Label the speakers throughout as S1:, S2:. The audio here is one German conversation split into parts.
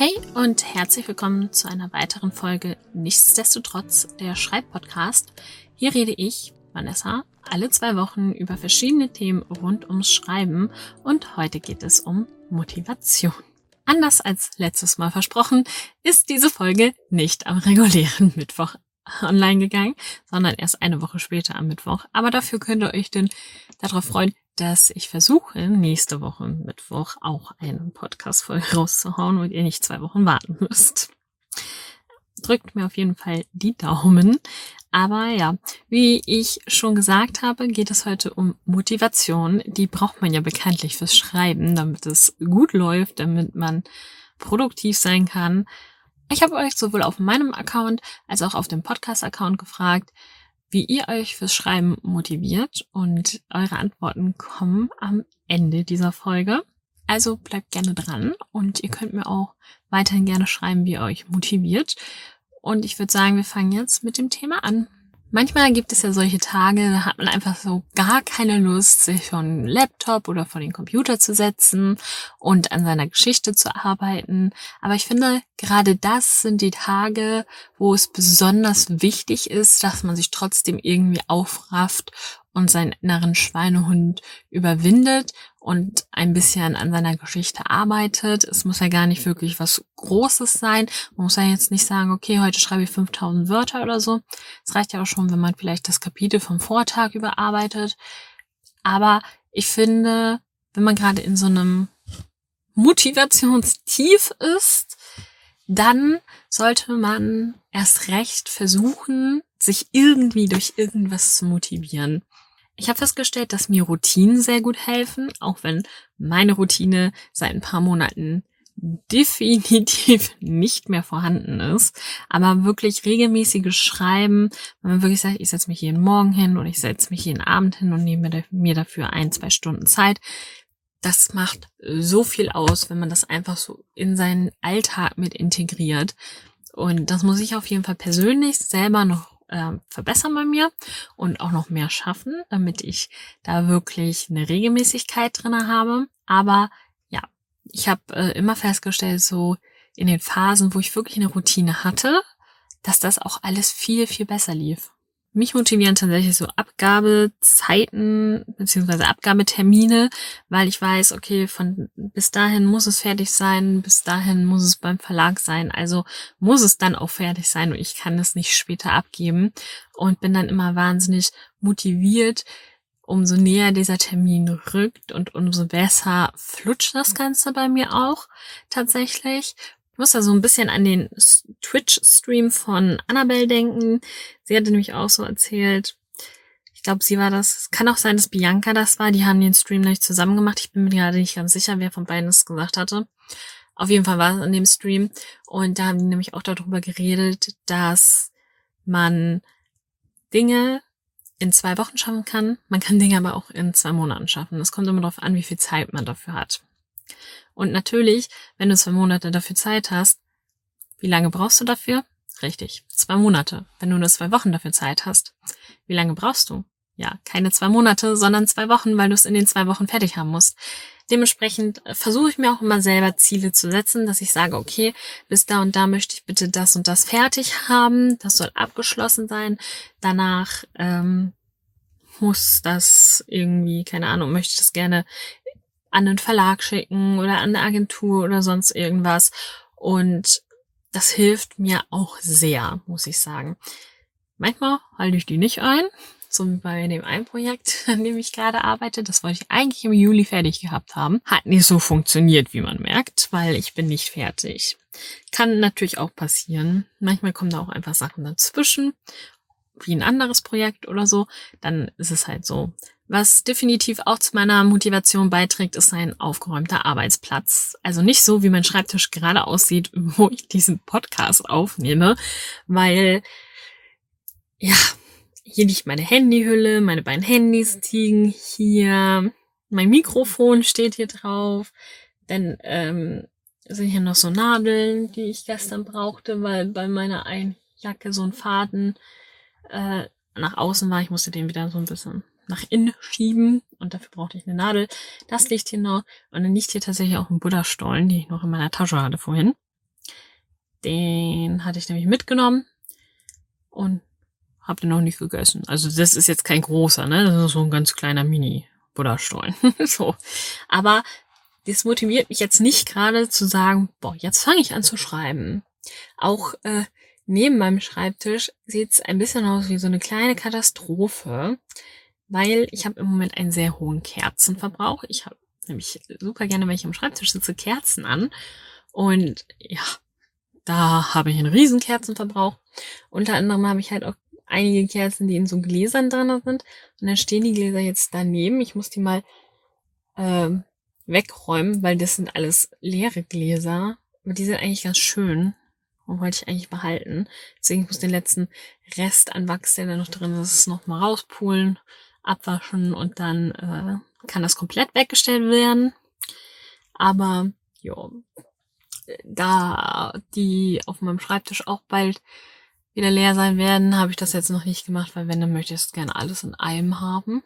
S1: Hey und herzlich willkommen zu einer weiteren Folge Nichtsdestotrotz der Schreibpodcast. Hier rede ich, Vanessa, alle zwei Wochen über verschiedene Themen rund ums Schreiben und heute geht es um Motivation. Anders als letztes Mal versprochen, ist diese Folge nicht am regulären Mittwoch online gegangen, sondern erst eine Woche später am Mittwoch. Aber dafür könnt ihr euch denn darauf freuen, dass ich versuche, nächste Woche Mittwoch auch einen Podcast-Folge rauszuhauen und ihr nicht zwei Wochen warten müsst. Drückt mir auf jeden Fall die Daumen. Aber ja, wie ich schon gesagt habe, geht es heute um Motivation. Die braucht man ja bekanntlich fürs Schreiben, damit es gut läuft, damit man produktiv sein kann. Ich habe euch sowohl auf meinem Account als auch auf dem Podcast-Account gefragt, wie ihr euch fürs Schreiben motiviert und eure Antworten kommen am Ende dieser Folge. Also bleibt gerne dran und ihr könnt mir auch weiterhin gerne schreiben, wie ihr euch motiviert. Und ich würde sagen, wir fangen jetzt mit dem Thema an. Manchmal gibt es ja solche Tage, da hat man einfach so gar keine Lust, sich vor den Laptop oder vor den Computer zu setzen und an seiner Geschichte zu arbeiten. Aber ich finde, gerade das sind die Tage, wo es besonders wichtig ist, dass man sich trotzdem irgendwie aufrafft und seinen inneren Schweinehund überwindet und ein bisschen an seiner Geschichte arbeitet. Es muss ja gar nicht wirklich was Großes sein. Man muss ja jetzt nicht sagen, okay, heute schreibe ich 5000 Wörter oder so. Es reicht ja auch schon, wenn man vielleicht das Kapitel vom Vortag überarbeitet. Aber ich finde, wenn man gerade in so einem Motivationstief ist, dann sollte man erst recht versuchen, sich irgendwie durch irgendwas zu motivieren. Ich habe festgestellt, dass mir Routinen sehr gut helfen, auch wenn meine Routine seit ein paar Monaten definitiv nicht mehr vorhanden ist. Aber wirklich regelmäßiges Schreiben, wenn man wirklich sagt, ich setze mich jeden Morgen hin oder ich setze mich jeden Abend hin und nehme mir dafür ein, zwei Stunden Zeit, das macht so viel aus, wenn man das einfach so in seinen Alltag mit integriert. Und das muss ich auf jeden Fall persönlich selber noch äh, verbessern bei mir und auch noch mehr schaffen, damit ich da wirklich eine Regelmäßigkeit drinne habe. Aber ja, ich habe äh, immer festgestellt, so in den Phasen, wo ich wirklich eine Routine hatte, dass das auch alles viel, viel besser lief. Mich motivieren tatsächlich so Abgabezeiten beziehungsweise Abgabetermine, weil ich weiß, okay, von bis dahin muss es fertig sein, bis dahin muss es beim Verlag sein, also muss es dann auch fertig sein und ich kann es nicht später abgeben und bin dann immer wahnsinnig motiviert, umso näher dieser Termin rückt und umso besser flutscht das Ganze bei mir auch tatsächlich. Ich muss da so ein bisschen an den Twitch-Stream von Annabelle denken. Sie hatte nämlich auch so erzählt, ich glaube, sie war das. Es kann auch sein, dass Bianca das war. Die haben den Stream nicht zusammen gemacht. Ich bin mir gerade nicht ganz sicher, wer von beiden es gesagt hatte. Auf jeden Fall war es an dem Stream. Und da haben die nämlich auch darüber geredet, dass man Dinge in zwei Wochen schaffen kann. Man kann Dinge aber auch in zwei Monaten schaffen. Es kommt immer darauf an, wie viel Zeit man dafür hat. Und natürlich, wenn du zwei Monate dafür Zeit hast, wie lange brauchst du dafür? Richtig, zwei Monate. Wenn du nur zwei Wochen dafür Zeit hast, wie lange brauchst du? Ja, keine zwei Monate, sondern zwei Wochen, weil du es in den zwei Wochen fertig haben musst. Dementsprechend äh, versuche ich mir auch immer selber Ziele zu setzen, dass ich sage, okay, bis da und da möchte ich bitte das und das fertig haben, das soll abgeschlossen sein. Danach ähm, muss das irgendwie, keine Ahnung, möchte ich das gerne an den Verlag schicken oder an eine Agentur oder sonst irgendwas. Und das hilft mir auch sehr, muss ich sagen. Manchmal halte ich die nicht ein, so wie bei dem einen Projekt, an dem ich gerade arbeite. Das wollte ich eigentlich im Juli fertig gehabt haben. Hat nicht so funktioniert, wie man merkt, weil ich bin nicht fertig. Kann natürlich auch passieren. Manchmal kommen da auch einfach Sachen dazwischen, wie ein anderes Projekt oder so. Dann ist es halt so. Was definitiv auch zu meiner Motivation beiträgt, ist ein aufgeräumter Arbeitsplatz. Also nicht so, wie mein Schreibtisch gerade aussieht, wo ich diesen Podcast aufnehme, weil, ja, hier liegt meine Handyhülle, meine beiden Handys liegen hier, mein Mikrofon steht hier drauf, dann ähm, sind hier noch so Nadeln, die ich gestern brauchte, weil bei meiner einen Jacke so ein Faden äh, nach außen war. Ich musste den wieder so ein bisschen nach innen schieben und dafür brauchte ich eine Nadel. Das liegt hier noch und dann liegt hier tatsächlich auch ein Buddha-Stollen, die ich noch in meiner Tasche hatte vorhin. Den hatte ich nämlich mitgenommen und habe den noch nicht gegessen. Also das ist jetzt kein großer, ne? Das ist so ein ganz kleiner Mini-Buddha-Stollen. so. Aber das motiviert mich jetzt nicht gerade zu sagen, boah, jetzt fange ich an zu schreiben. Auch äh, neben meinem Schreibtisch sieht's ein bisschen aus wie so eine kleine Katastrophe, weil ich habe im Moment einen sehr hohen Kerzenverbrauch. Ich habe nämlich super gerne, wenn ich am Schreibtisch sitze, Kerzen an. Und ja, da habe ich einen riesen Kerzenverbrauch. Unter anderem habe ich halt auch einige Kerzen, die in so Gläsern drin sind. Und dann stehen die Gläser jetzt daneben. Ich muss die mal ähm, wegräumen, weil das sind alles leere Gläser. Aber die sind eigentlich ganz schön. Und wollte ich eigentlich behalten. Deswegen muss ich den letzten Rest an Wachs, der da noch drin ist, noch mal rauspulen, abwaschen und dann äh, kann das komplett weggestellt werden. Aber ja, da die auf meinem Schreibtisch auch bald wieder leer sein werden, habe ich das jetzt noch nicht gemacht, weil wenn, dann möchte ich es gerne alles in einem haben.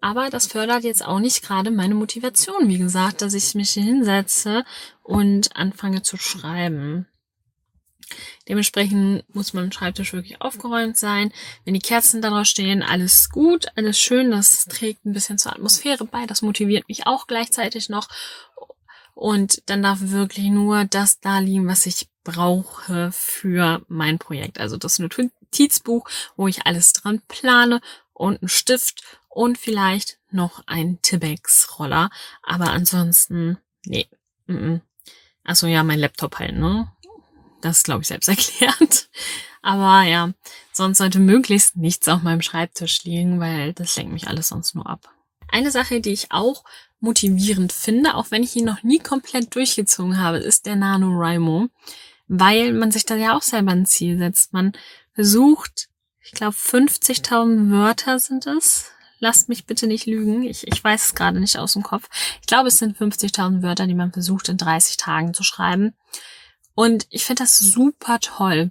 S1: Aber das fördert jetzt auch nicht gerade meine Motivation, wie gesagt, dass ich mich hinsetze und anfange zu schreiben. Dementsprechend muss mein Schreibtisch wirklich aufgeräumt sein. Wenn die Kerzen darauf stehen, alles gut, alles schön, das trägt ein bisschen zur Atmosphäre bei, das motiviert mich auch gleichzeitig noch. Und dann darf wirklich nur das da liegen, was ich brauche für mein Projekt. Also das Notizbuch, wo ich alles dran plane und ein Stift und vielleicht noch ein Tibex-Roller. Aber ansonsten, nee. Mm -mm. Also ja, mein Laptop halt, ne? Das ist, glaube ich, selbst erklärt. Aber ja, sonst sollte möglichst nichts auf meinem Schreibtisch liegen, weil das lenkt mich alles sonst nur ab. Eine Sache, die ich auch motivierend finde, auch wenn ich ihn noch nie komplett durchgezogen habe, ist der NaNoWriMo, weil man sich da ja auch selber ein Ziel setzt. Man versucht, ich glaube 50.000 Wörter sind es. Lasst mich bitte nicht lügen. Ich, ich weiß es gerade nicht aus dem Kopf. Ich glaube, es sind 50.000 Wörter, die man versucht in 30 Tagen zu schreiben. Und ich finde das super toll.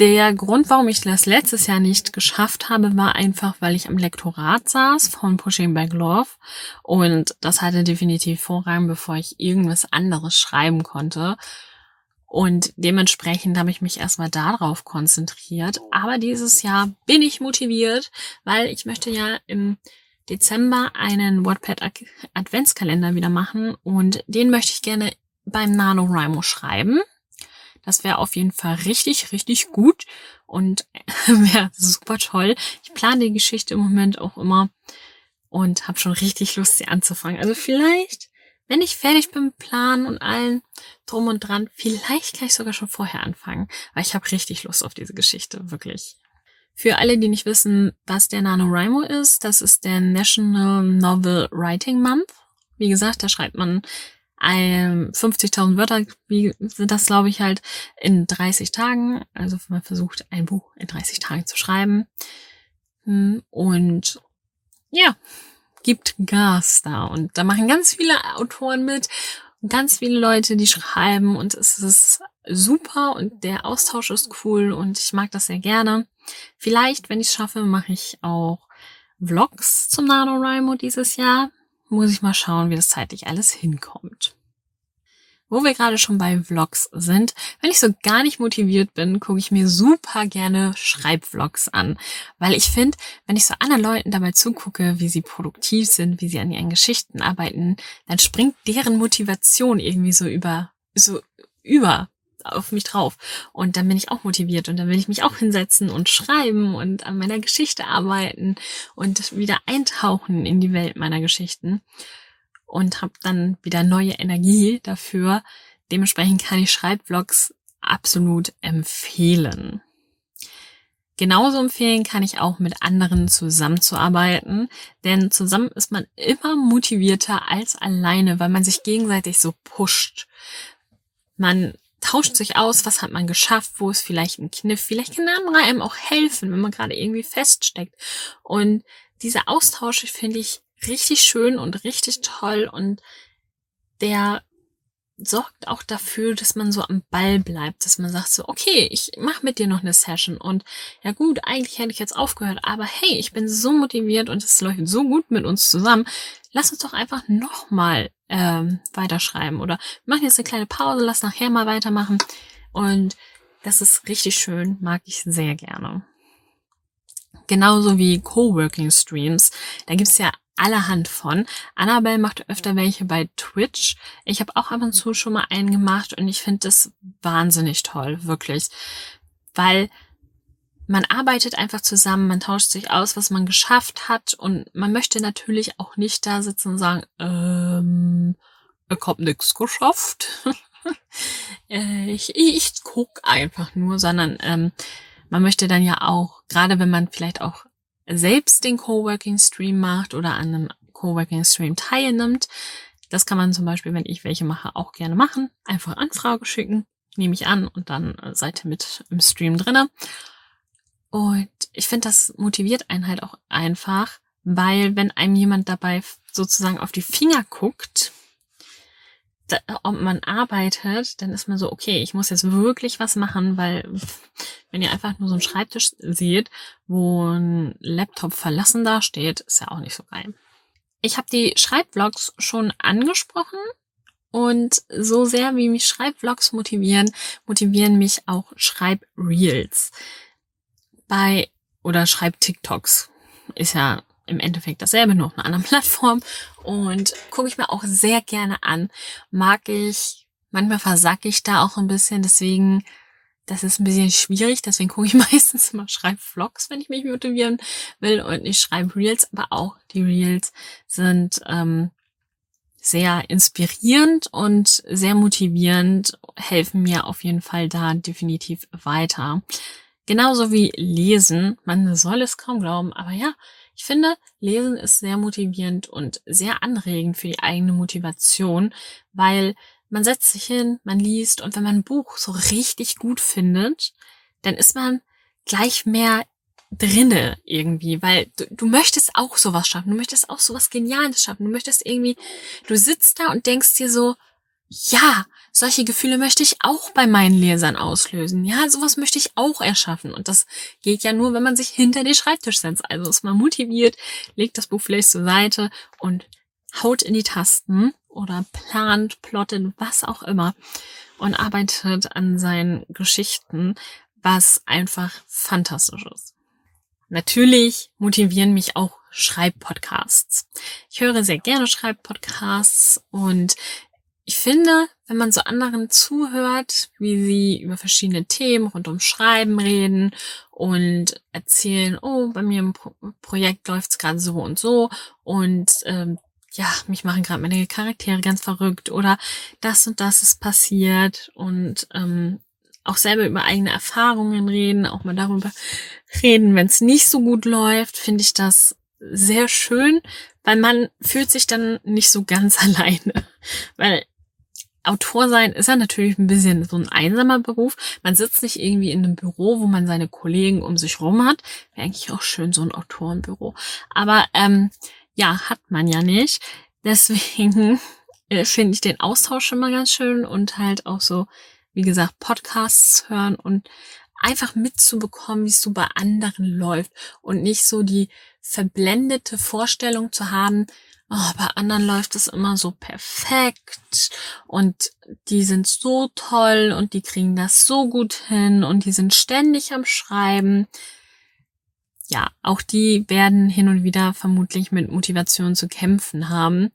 S1: Der Grund, warum ich das letztes Jahr nicht geschafft habe, war einfach, weil ich am Lektorat saß von Pushing Back Love und das hatte definitiv Vorrang, bevor ich irgendwas anderes schreiben konnte. Und dementsprechend habe ich mich erstmal darauf konzentriert. Aber dieses Jahr bin ich motiviert, weil ich möchte ja im Dezember einen Wattpad Adventskalender wieder machen und den möchte ich gerne beim NaNoWriMo schreiben. Das wäre auf jeden Fall richtig, richtig gut und wäre super toll. Ich plane die Geschichte im Moment auch immer und habe schon richtig Lust, sie anzufangen. Also vielleicht, wenn ich fertig bin mit Planen und allen drum und dran, vielleicht kann ich sogar schon vorher anfangen, weil ich habe richtig Lust auf diese Geschichte, wirklich. Für alle, die nicht wissen, was der NaNoWriMo ist, das ist der National Novel Writing Month. Wie gesagt, da schreibt man 50.000 Wörter wie sind das, glaube ich, halt in 30 Tagen. Also man versucht, ein Buch in 30 Tagen zu schreiben. Hm, und ja, gibt Gas da. Und da machen ganz viele Autoren mit, ganz viele Leute, die schreiben und es ist super und der Austausch ist cool und ich mag das sehr gerne. Vielleicht, wenn ich es schaffe, mache ich auch Vlogs zum NaNoWriMo dieses Jahr muss ich mal schauen, wie das zeitlich alles hinkommt. Wo wir gerade schon bei Vlogs sind, wenn ich so gar nicht motiviert bin, gucke ich mir super gerne Schreibvlogs an, weil ich finde, wenn ich so anderen Leuten dabei zugucke, wie sie produktiv sind, wie sie an ihren Geschichten arbeiten, dann springt deren Motivation irgendwie so über so über auf mich drauf. Und dann bin ich auch motiviert und dann will ich mich auch hinsetzen und schreiben und an meiner Geschichte arbeiten und wieder eintauchen in die Welt meiner Geschichten und habe dann wieder neue Energie dafür. Dementsprechend kann ich Schreibvlogs absolut empfehlen. Genauso empfehlen kann ich auch mit anderen zusammenzuarbeiten, denn zusammen ist man immer motivierter als alleine, weil man sich gegenseitig so pusht. Man tauscht sich aus, was hat man geschafft, wo ist vielleicht ein Kniff, vielleicht kann der andere einem auch helfen, wenn man gerade irgendwie feststeckt. Und diese Austausche finde ich richtig schön und richtig toll und der sorgt auch dafür, dass man so am Ball bleibt, dass man sagt so, okay, ich mache mit dir noch eine Session und ja gut, eigentlich hätte ich jetzt aufgehört, aber hey, ich bin so motiviert und es läuft so gut mit uns zusammen. Lass uns doch einfach nochmal ähm, weiterschreiben oder machen jetzt eine kleine Pause, lass nachher mal weitermachen und das ist richtig schön, mag ich sehr gerne. Genauso wie Coworking Streams. Da gibt's ja allerhand von. Annabelle macht öfter welche bei Twitch. Ich habe auch ab und zu schon mal einen gemacht und ich finde das wahnsinnig toll, wirklich. Weil man arbeitet einfach zusammen, man tauscht sich aus, was man geschafft hat und man möchte natürlich auch nicht da sitzen und sagen, ähm, ich hab nix geschafft. Äh, ich, ich guck einfach nur, sondern ähm, man möchte dann ja auch, gerade wenn man vielleicht auch selbst den Coworking Stream macht oder an einem Coworking Stream teilnimmt. Das kann man zum Beispiel, wenn ich welche mache, auch gerne machen. Einfach Anfrage schicken, nehme ich an und dann äh, seid ihr mit im Stream drinne. Und ich finde, das motiviert einen halt auch einfach, weil wenn einem jemand dabei sozusagen auf die Finger guckt, ob man arbeitet, dann ist man so, okay, ich muss jetzt wirklich was machen, weil wenn ihr einfach nur so einen Schreibtisch seht, wo ein Laptop verlassen da steht, ist ja auch nicht so geil. Ich habe die Schreibvlogs schon angesprochen und so sehr wie mich Schreibvlogs motivieren, motivieren mich auch Schreibreels. Bei oder Schreib-TikToks ist ja im Endeffekt dasselbe, nur auf einer anderen Plattform. Und gucke ich mir auch sehr gerne an. Mag ich, manchmal versacke ich da auch ein bisschen, deswegen, das ist ein bisschen schwierig, deswegen gucke ich meistens immer Schreibvlogs, wenn ich mich motivieren will und nicht schreibe Reels, aber auch die Reels sind ähm, sehr inspirierend und sehr motivierend, helfen mir auf jeden Fall da definitiv weiter. Genauso wie lesen. Man soll es kaum glauben, aber ja, ich finde, Lesen ist sehr motivierend und sehr anregend für die eigene Motivation, weil man setzt sich hin, man liest und wenn man ein Buch so richtig gut findet, dann ist man gleich mehr drinne irgendwie, weil du, du möchtest auch sowas schaffen, du möchtest auch sowas Geniales schaffen, du möchtest irgendwie, du sitzt da und denkst dir so, ja, solche Gefühle möchte ich auch bei meinen Lesern auslösen. Ja, sowas möchte ich auch erschaffen. Und das geht ja nur, wenn man sich hinter den Schreibtisch setzt. Also ist man motiviert, legt das Buch vielleicht zur Seite und haut in die Tasten oder plant, plottet, was auch immer und arbeitet an seinen Geschichten, was einfach fantastisch ist. Natürlich motivieren mich auch Schreibpodcasts. Ich höre sehr gerne Schreibpodcasts und ich finde, wenn man so anderen zuhört, wie sie über verschiedene Themen rund um Schreiben reden und erzählen, oh, bei mir im Pro Projekt läuft's gerade so und so und ähm, ja, mich machen gerade meine Charaktere ganz verrückt oder das und das ist passiert und ähm, auch selber über eigene Erfahrungen reden, auch mal darüber reden, wenn es nicht so gut läuft, finde ich das sehr schön, weil man fühlt sich dann nicht so ganz alleine. Weil Autor sein ist ja natürlich ein bisschen so ein einsamer Beruf. Man sitzt nicht irgendwie in einem Büro, wo man seine Kollegen um sich rum hat. Wäre eigentlich auch schön, so ein Autorenbüro. Aber ähm, ja, hat man ja nicht. Deswegen äh, finde ich den Austausch immer ganz schön und halt auch so, wie gesagt, Podcasts hören und einfach mitzubekommen, wie es so bei anderen läuft und nicht so die verblendete Vorstellung zu haben, oh, bei anderen läuft es immer so perfekt und die sind so toll und die kriegen das so gut hin und die sind ständig am Schreiben. Ja, auch die werden hin und wieder vermutlich mit Motivation zu kämpfen haben,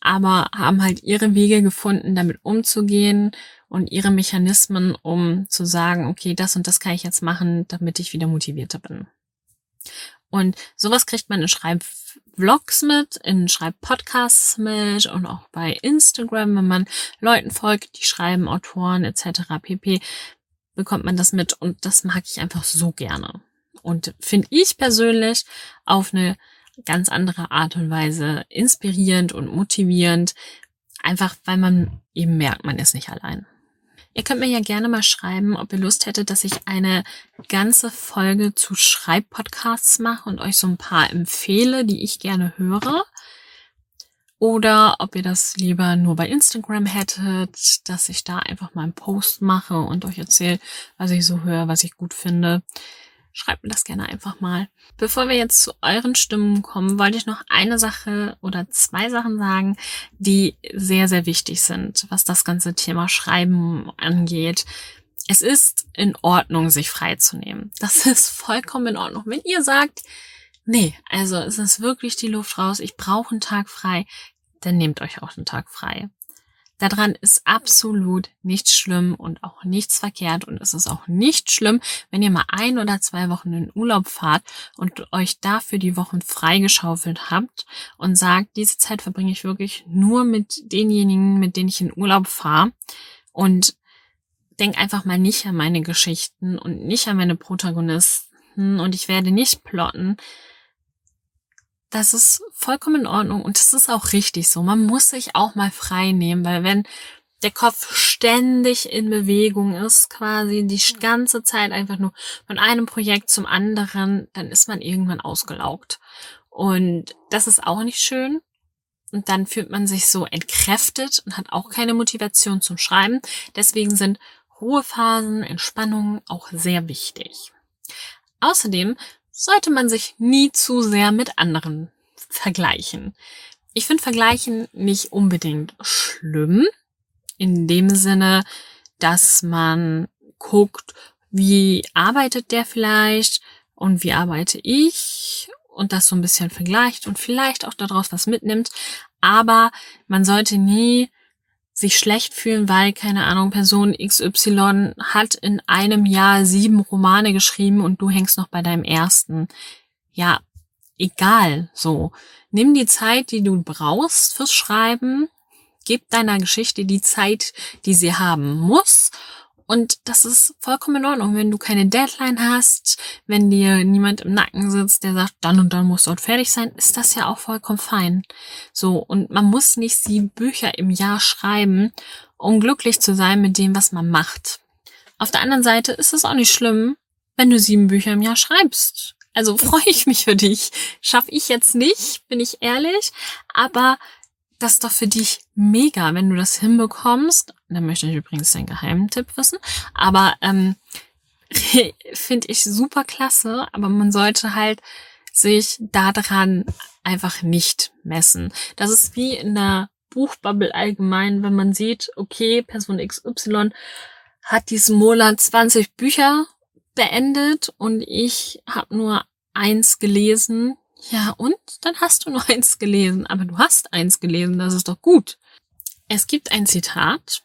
S1: aber haben halt ihre Wege gefunden, damit umzugehen und ihre Mechanismen, um zu sagen, okay, das und das kann ich jetzt machen, damit ich wieder motivierter bin. Und sowas kriegt man in Schreibvlogs mit, in Schreibpodcasts mit und auch bei Instagram, wenn man Leuten folgt, die schreiben, Autoren etc. pp, bekommt man das mit und das mag ich einfach so gerne. Und finde ich persönlich auf eine ganz andere Art und Weise inspirierend und motivierend, einfach weil man eben merkt, man ist nicht allein. Ihr könnt mir ja gerne mal schreiben, ob ihr Lust hättet, dass ich eine ganze Folge zu Schreibpodcasts mache und euch so ein paar empfehle, die ich gerne höre. oder ob ihr das lieber nur bei Instagram hättet, dass ich da einfach mal einen Post mache und euch erzähle, was ich so höre, was ich gut finde. Schreibt mir das gerne einfach mal. Bevor wir jetzt zu euren Stimmen kommen, wollte ich noch eine Sache oder zwei Sachen sagen, die sehr, sehr wichtig sind, was das ganze Thema Schreiben angeht. Es ist in Ordnung, sich freizunehmen. Das ist vollkommen in Ordnung. Wenn ihr sagt, nee, also es ist wirklich die Luft raus, ich brauche einen Tag frei, dann nehmt euch auch einen Tag frei. Daran ist absolut nichts schlimm und auch nichts verkehrt. Und es ist auch nicht schlimm, wenn ihr mal ein oder zwei Wochen in Urlaub fahrt und euch dafür die Wochen freigeschaufelt habt und sagt, diese Zeit verbringe ich wirklich nur mit denjenigen, mit denen ich in Urlaub fahre. Und denk einfach mal nicht an meine Geschichten und nicht an meine Protagonisten. Und ich werde nicht plotten, das ist vollkommen in Ordnung und das ist auch richtig so. Man muss sich auch mal frei nehmen, weil wenn der Kopf ständig in Bewegung ist, quasi die ganze Zeit einfach nur von einem Projekt zum anderen, dann ist man irgendwann ausgelaugt. Und das ist auch nicht schön. Und dann fühlt man sich so entkräftet und hat auch keine Motivation zum Schreiben. Deswegen sind Ruhephasen, Entspannungen auch sehr wichtig. Außerdem sollte man sich nie zu sehr mit anderen vergleichen. Ich finde Vergleichen nicht unbedingt schlimm, in dem Sinne, dass man guckt, wie arbeitet der vielleicht und wie arbeite ich und das so ein bisschen vergleicht und vielleicht auch daraus was mitnimmt. Aber man sollte nie sich schlecht fühlen, weil, keine Ahnung, Person XY hat in einem Jahr sieben Romane geschrieben und du hängst noch bei deinem ersten. Ja, egal, so. Nimm die Zeit, die du brauchst fürs Schreiben, gib deiner Geschichte die Zeit, die sie haben muss und das ist vollkommen in Ordnung, wenn du keine Deadline hast, wenn dir niemand im Nacken sitzt, der sagt, dann und dann muss dort fertig sein, ist das ja auch vollkommen fein. So, und man muss nicht sieben Bücher im Jahr schreiben, um glücklich zu sein mit dem, was man macht. Auf der anderen Seite ist es auch nicht schlimm, wenn du sieben Bücher im Jahr schreibst. Also freue ich mich für dich. Schaff ich jetzt nicht, bin ich ehrlich. Aber das ist doch für dich mega, wenn du das hinbekommst. Dann möchte ich übrigens deinen Geheimtipp wissen. Aber ähm, finde ich super klasse. Aber man sollte halt sich daran einfach nicht messen. Das ist wie in der Buchbubble allgemein, wenn man sieht, okay, Person XY hat diesen Monat 20 Bücher beendet und ich habe nur eins gelesen, ja, und dann hast du nur eins gelesen. Aber du hast eins gelesen, das ist doch gut. Es gibt ein Zitat.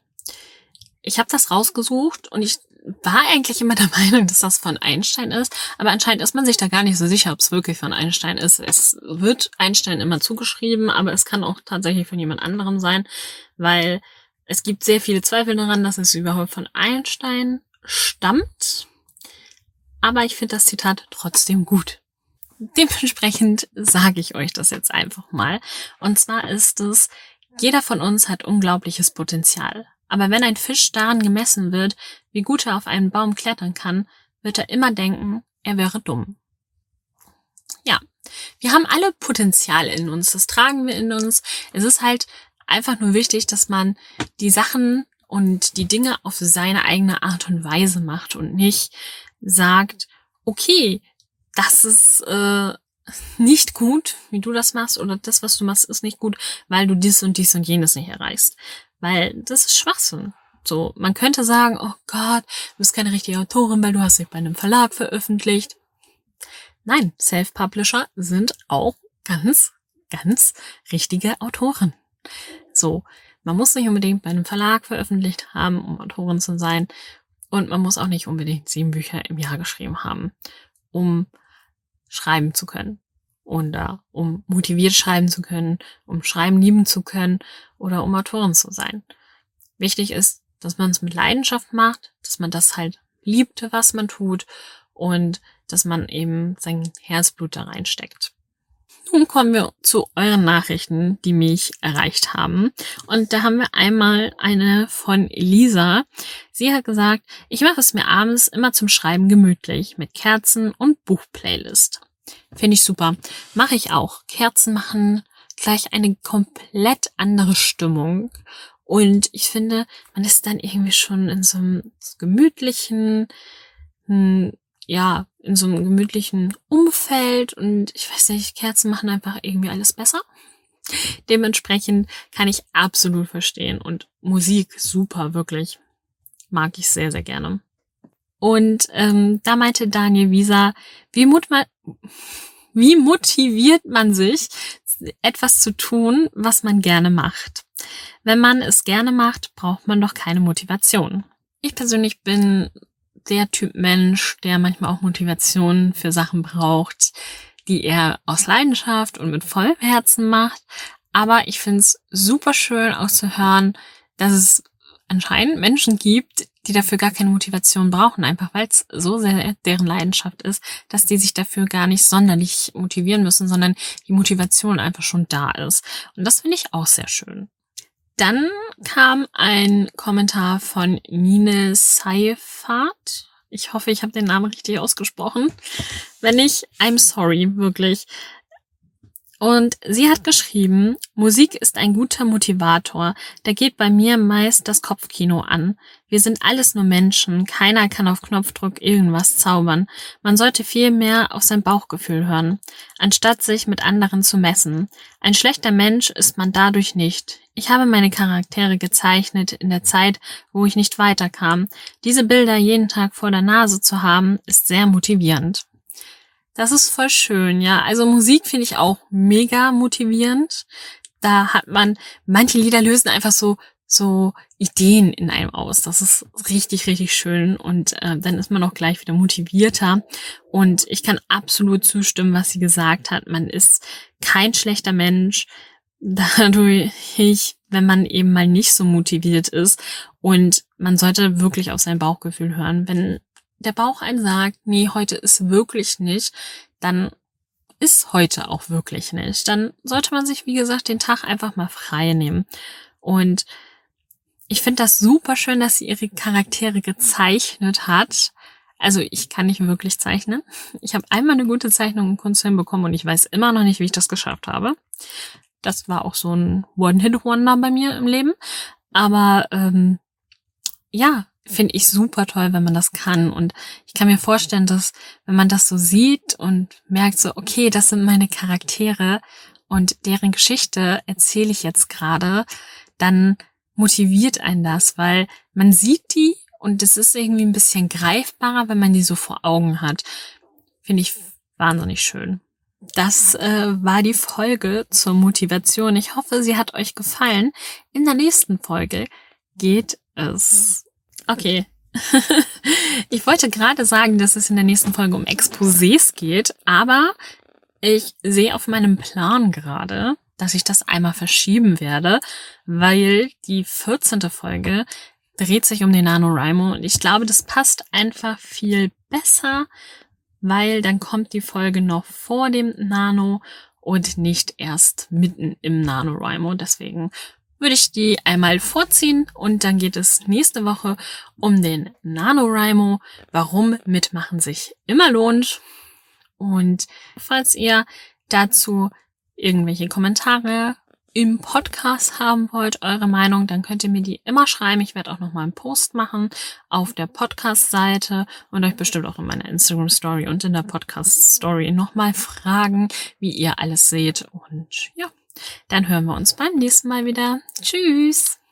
S1: Ich habe das rausgesucht und ich war eigentlich immer der Meinung, dass das von Einstein ist, aber anscheinend ist man sich da gar nicht so sicher, ob es wirklich von Einstein ist. Es wird Einstein immer zugeschrieben, aber es kann auch tatsächlich von jemand anderem sein, weil es gibt sehr viele Zweifel daran, dass es überhaupt von Einstein stammt. Aber ich finde das Zitat trotzdem gut. Dementsprechend sage ich euch das jetzt einfach mal. Und zwar ist es, jeder von uns hat unglaubliches Potenzial. Aber wenn ein Fisch daran gemessen wird, wie gut er auf einen Baum klettern kann, wird er immer denken, er wäre dumm. Ja, wir haben alle Potenzial in uns, das tragen wir in uns. Es ist halt einfach nur wichtig, dass man die Sachen und die Dinge auf seine eigene Art und Weise macht und nicht sagt, okay, das ist äh, nicht gut, wie du das machst, oder das, was du machst, ist nicht gut, weil du dies und dies und jenes nicht erreichst. Weil das ist Schwachsinn. So, man könnte sagen, oh Gott, du bist keine richtige Autorin, weil du hast dich bei einem Verlag veröffentlicht. Nein, Self-Publisher sind auch ganz, ganz richtige Autoren. So, man muss nicht unbedingt bei einem Verlag veröffentlicht haben, um Autorin zu sein. Und man muss auch nicht unbedingt sieben Bücher im Jahr geschrieben haben, um schreiben zu können. Oder um motiviert schreiben zu können, um Schreiben lieben zu können oder um Autorin zu sein. Wichtig ist, dass man es mit Leidenschaft macht, dass man das halt liebt, was man tut und dass man eben sein Herzblut da reinsteckt. Nun kommen wir zu euren Nachrichten, die mich erreicht haben. Und da haben wir einmal eine von Elisa. Sie hat gesagt, ich mache es mir abends immer zum Schreiben gemütlich mit Kerzen und Buchplaylist. Finde ich super. Mache ich auch. Kerzen machen, gleich eine komplett andere Stimmung. Und ich finde, man ist dann irgendwie schon in so einem gemütlichen, hm, ja, in so einem gemütlichen Umfeld und ich weiß nicht, Kerzen machen einfach irgendwie alles besser. Dementsprechend kann ich absolut verstehen und Musik super, wirklich. Mag ich sehr, sehr gerne. Und ähm, da meinte Daniel Wieser, wie, wie motiviert man sich, etwas zu tun, was man gerne macht? Wenn man es gerne macht, braucht man doch keine Motivation. Ich persönlich bin der Typ Mensch, der manchmal auch Motivation für Sachen braucht, die er aus Leidenschaft und mit vollem Herzen macht. Aber ich finde es super schön auch zu hören, dass es anscheinend Menschen gibt, die dafür gar keine Motivation brauchen, einfach weil es so sehr deren Leidenschaft ist, dass die sich dafür gar nicht sonderlich motivieren müssen, sondern die Motivation einfach schon da ist. Und das finde ich auch sehr schön. Dann kam ein Kommentar von Nine Seifert. Ich hoffe, ich habe den Namen richtig ausgesprochen. Wenn nicht, I'm sorry, wirklich. Und sie hat geschrieben, Musik ist ein guter Motivator. Da geht bei mir meist das Kopfkino an. Wir sind alles nur Menschen. Keiner kann auf Knopfdruck irgendwas zaubern. Man sollte viel mehr auf sein Bauchgefühl hören, anstatt sich mit anderen zu messen. Ein schlechter Mensch ist man dadurch nicht. Ich habe meine Charaktere gezeichnet in der Zeit, wo ich nicht weiterkam. Diese Bilder jeden Tag vor der Nase zu haben, ist sehr motivierend. Das ist voll schön, ja. Also Musik finde ich auch mega motivierend. Da hat man, manche Lieder lösen einfach so, so Ideen in einem aus. Das ist richtig, richtig schön. Und äh, dann ist man auch gleich wieder motivierter. Und ich kann absolut zustimmen, was sie gesagt hat. Man ist kein schlechter Mensch dadurch, wenn man eben mal nicht so motiviert ist. Und man sollte wirklich auf sein Bauchgefühl hören. Wenn der Bauch einem sagt, nee, heute ist wirklich nicht, dann ist heute auch wirklich nicht. Dann sollte man sich, wie gesagt, den Tag einfach mal frei nehmen. Und ich finde das super schön, dass sie ihre Charaktere gezeichnet hat. Also ich kann nicht wirklich zeichnen. Ich habe einmal eine gute Zeichnung im Kunstfilm bekommen und ich weiß immer noch nicht, wie ich das geschafft habe. Das war auch so ein One-Hit-Wonder bei mir im Leben. Aber ähm, ja, finde ich super toll, wenn man das kann. Und ich kann mir vorstellen, dass wenn man das so sieht und merkt so, okay, das sind meine Charaktere und deren Geschichte erzähle ich jetzt gerade, dann motiviert einen das, weil man sieht die und es ist irgendwie ein bisschen greifbarer, wenn man die so vor Augen hat. Finde ich wahnsinnig schön. Das äh, war die Folge zur Motivation. Ich hoffe, sie hat euch gefallen. In der nächsten Folge geht es Okay. ich wollte gerade sagen, dass es in der nächsten Folge um Exposés geht, aber ich sehe auf meinem Plan gerade, dass ich das einmal verschieben werde, weil die 14. Folge dreht sich um den NaNoWriMo und ich glaube, das passt einfach viel besser, weil dann kommt die Folge noch vor dem Nano und nicht erst mitten im NaNoWriMo. Deswegen würde ich die einmal vorziehen und dann geht es nächste Woche um den NaNoWriMo, warum Mitmachen sich immer lohnt. Und falls ihr dazu irgendwelche Kommentare im Podcast haben wollt, eure Meinung, dann könnt ihr mir die immer schreiben. Ich werde auch noch mal einen Post machen auf der Podcast-Seite und euch bestimmt auch in meiner Instagram-Story und in der Podcast-Story nochmal fragen, wie ihr alles seht. Und ja, dann hören wir uns beim nächsten Mal wieder. Tschüss!